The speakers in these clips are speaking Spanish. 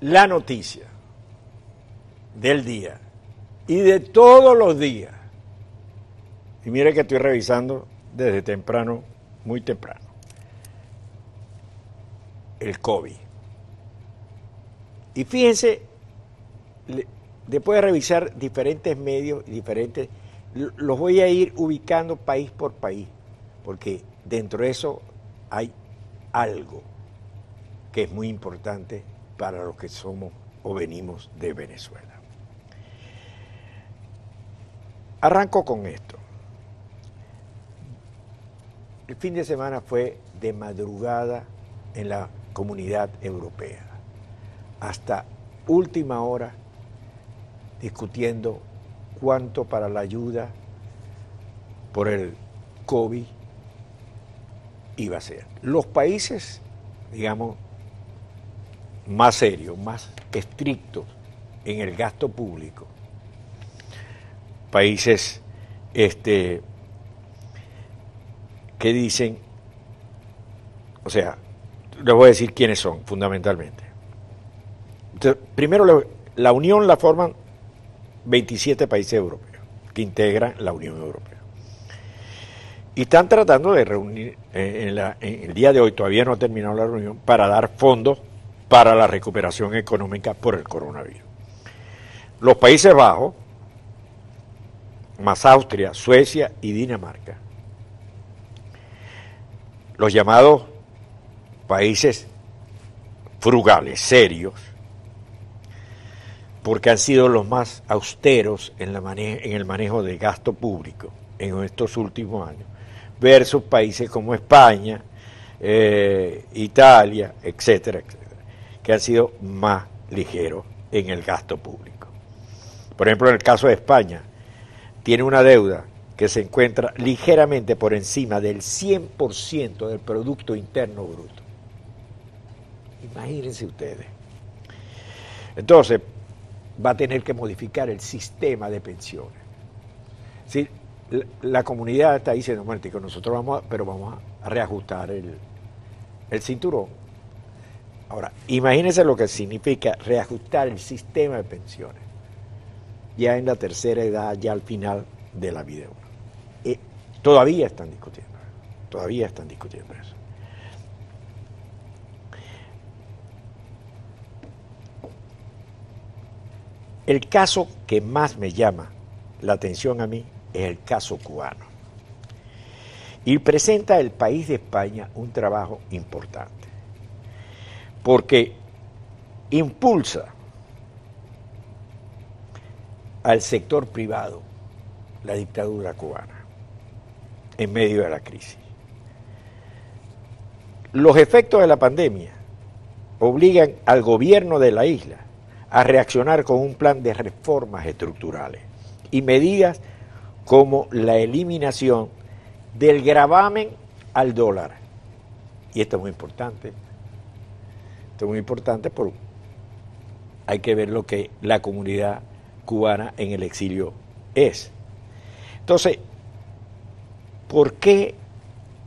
la noticia del día y de todos los días. Y mire que estoy revisando desde temprano, muy temprano, el COVID. Y fíjense, después de revisar diferentes medios y diferentes, los voy a ir ubicando país por país, porque dentro de eso hay algo que es muy importante para los que somos o venimos de Venezuela. Arranco con esto. El fin de semana fue de madrugada en la comunidad europea, hasta última hora discutiendo cuánto para la ayuda por el COVID iba a ser. Los países, digamos, más serios, más estrictos en el gasto público, países este, que dicen, o sea, les voy a decir quiénes son fundamentalmente. primero, la Unión la forman 27 países europeos que integran la Unión Europea. Y están tratando de reunir, eh, en, el día de hoy todavía no ha terminado la reunión, para dar fondos para la recuperación económica por el coronavirus. Los Países Bajos, más Austria, Suecia y Dinamarca, los llamados países frugales, serios, porque han sido los más austeros en, el manejo de gasto público en estos últimos años, versus países como España, eh, Italia, etcétera, etcétera, que han sido más ligeros en el gasto público. Por ejemplo, en el caso de España, tiene una deuda que se encuentra ligeramente por encima del 100% del Producto Interno Bruto. Imagínense ustedes. Entonces, va a tener que modificar el sistema de pensiones. Si la, comunidad está diciendo, bueno, nosotros vamos a, pero vamos a reajustar el, el cinturón. Ahora, imagínense lo que significa reajustar el sistema de pensiones ya en la tercera edad, ya al final de la vida. Todavía están discutiendo, todavía están discutiendo eso. El caso que más me llama la atención a mí es el caso cubano. Y presenta el país de España un trabajo importante, porque impulsa al sector privado la dictadura cubana en medio de la crisis. Los efectos de la pandemia obligan al gobierno de la isla a reaccionar con un plan de reformas estructurales y medidas como la eliminación del gravamen al dólar. Y esto es muy importante. Esto es muy importante porque hay que ver lo que la comunidad cubana en el exilio es. Entonces, ¿Por qué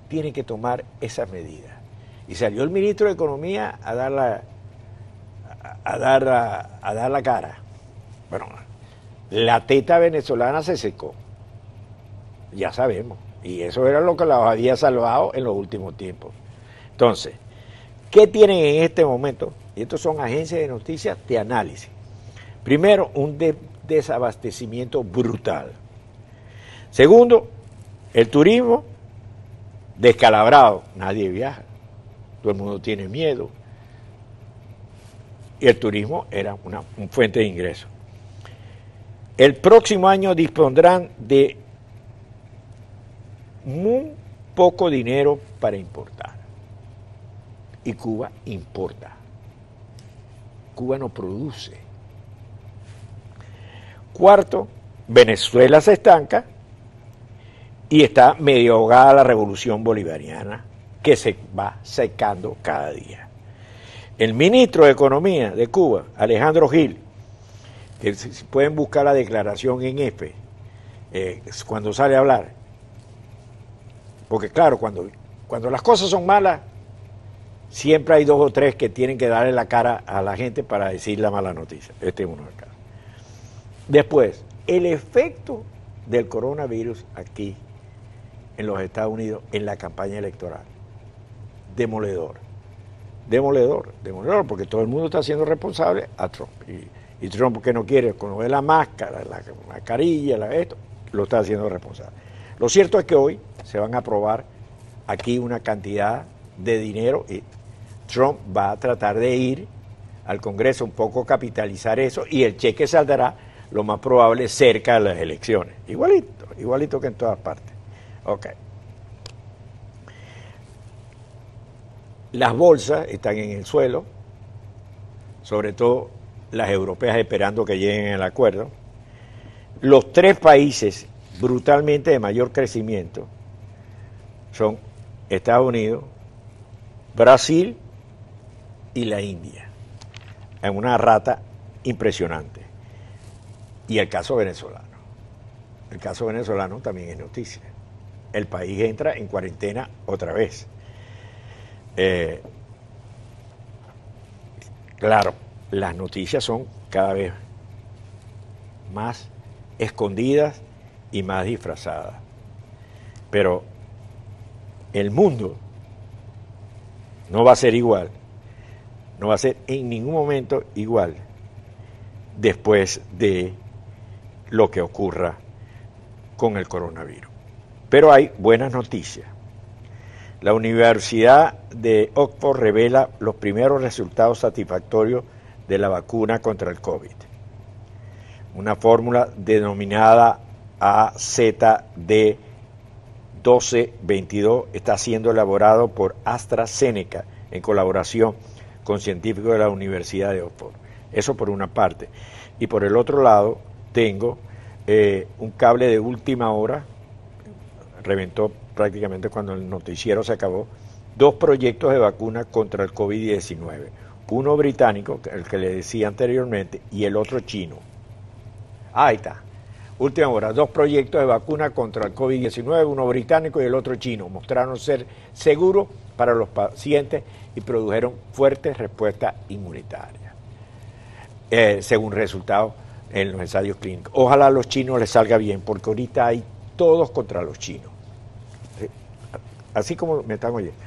tiene que tomar esas medidas? Y salió el ministro de Economía a dar la, a dar, a, dar la cara. Bueno, la teta venezolana se secó. Ya sabemos. Y eso era lo que la había salvado en los últimos tiempos. Entonces, ¿qué tienen en este momento? Y estos son agencias de noticias de análisis. Primero, un desabastecimiento brutal. Segundo, el turismo, descalabrado, nadie viaja, todo el mundo tiene miedo. Y el turismo era una, fuente de ingresos. El próximo año dispondrán de muy poco dinero para importar. Y Cuba importa. Cuba no produce. Cuarto, Venezuela se estanca y está medio ahogada la revolución bolivariana que se va secando cada día. El ministro de Economía de Cuba, Alejandro Gil, que si pueden buscar la declaración en F, eh, cuando sale a hablar, porque claro, cuando, cuando las cosas son malas, siempre hay dos o tres que tienen que darle la cara a la gente para decir la mala noticia. Este es uno de casos. Después, el efecto del coronavirus aquí en los Estados Unidos en la campaña electoral. Demoledor. Demoledor, demoledor, porque todo el mundo está siendo responsable a Trump. Y, Trump que no quiere conocer la máscara, la mascarilla, la, esto, lo está haciendo responsable. Lo cierto es que hoy se van a aprobar aquí una cantidad de dinero y Trump va a tratar de ir al Congreso un poco capitalizar eso y el cheque saldrá lo más probable cerca de las elecciones. Igualito, igualito que en todas partes. Ok. Las bolsas están en el suelo, sobre todo las europeas esperando que lleguen al acuerdo. Los tres países brutalmente de mayor crecimiento son Estados Unidos, Brasil y la India, en una rata impresionante. Y el caso venezolano. El caso venezolano también es noticia. El país entra en cuarentena otra vez. Eh, claro, las noticias son cada vez más escondidas y más disfrazadas. Pero el mundo no va a ser igual, no va a ser en ningún momento igual después de lo que ocurra con el coronavirus. Pero hay buenas noticias. La Universidad de Oxford revela los primeros resultados satisfactorios de la vacuna contra el COVID. Una fórmula denominada AZD1222 está siendo elaborado por AstraZeneca en colaboración con científicos de la Universidad de Oxford. Eso por una parte. Y por el otro lado, tengo eh, un cable de última hora, reventó prácticamente cuando el noticiero se acabó, dos proyectos de vacuna contra el COVID-19. Uno británico, el que le decía anteriormente, y el otro chino. Ahí está. Última hora, dos proyectos de vacuna contra el COVID-19, uno británico y el otro chino, mostraron ser seguros para los pacientes y produjeron fuertes respuestas inmunitarias, eh, según resultados en los ensayos clínicos. Ojalá a los chinos les salga bien, porque ahorita hay todos contra los chinos. Eh, así como me están oyendo.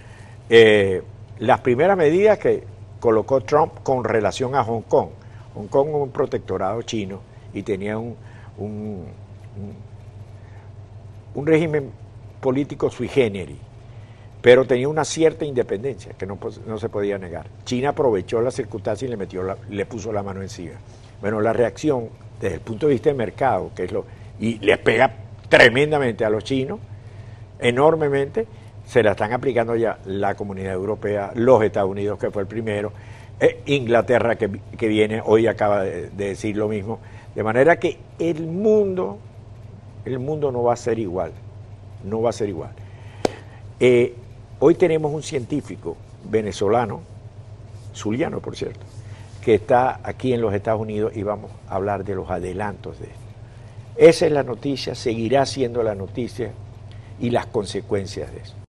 Eh, las primeras medidas que colocó Trump con relación a Hong Kong. Hong Kong es un protectorado chino y tenía un, un, régimen político sui generis, pero tenía una cierta independencia que no, se podía negar. China aprovechó la circunstancia y le, metió le puso la mano encima. Bueno, la reacción desde el punto de vista del mercado, que es lo, y les pega tremendamente a los chinos, enormemente, se la están aplicando ya la comunidad europea, los Estados Unidos, que fue el primero, eh, Inglaterra, que, viene, hoy acaba de decir lo mismo, de manera que el mundo, el mundo no va a ser igual, no va a ser igual. Eh, hoy tenemos un científico venezolano, Zuliano por cierto, que está aquí en los Estados Unidos y vamos a hablar de los adelantos de esto. Esa es la noticia, seguirá siendo la noticia y las consecuencias de eso.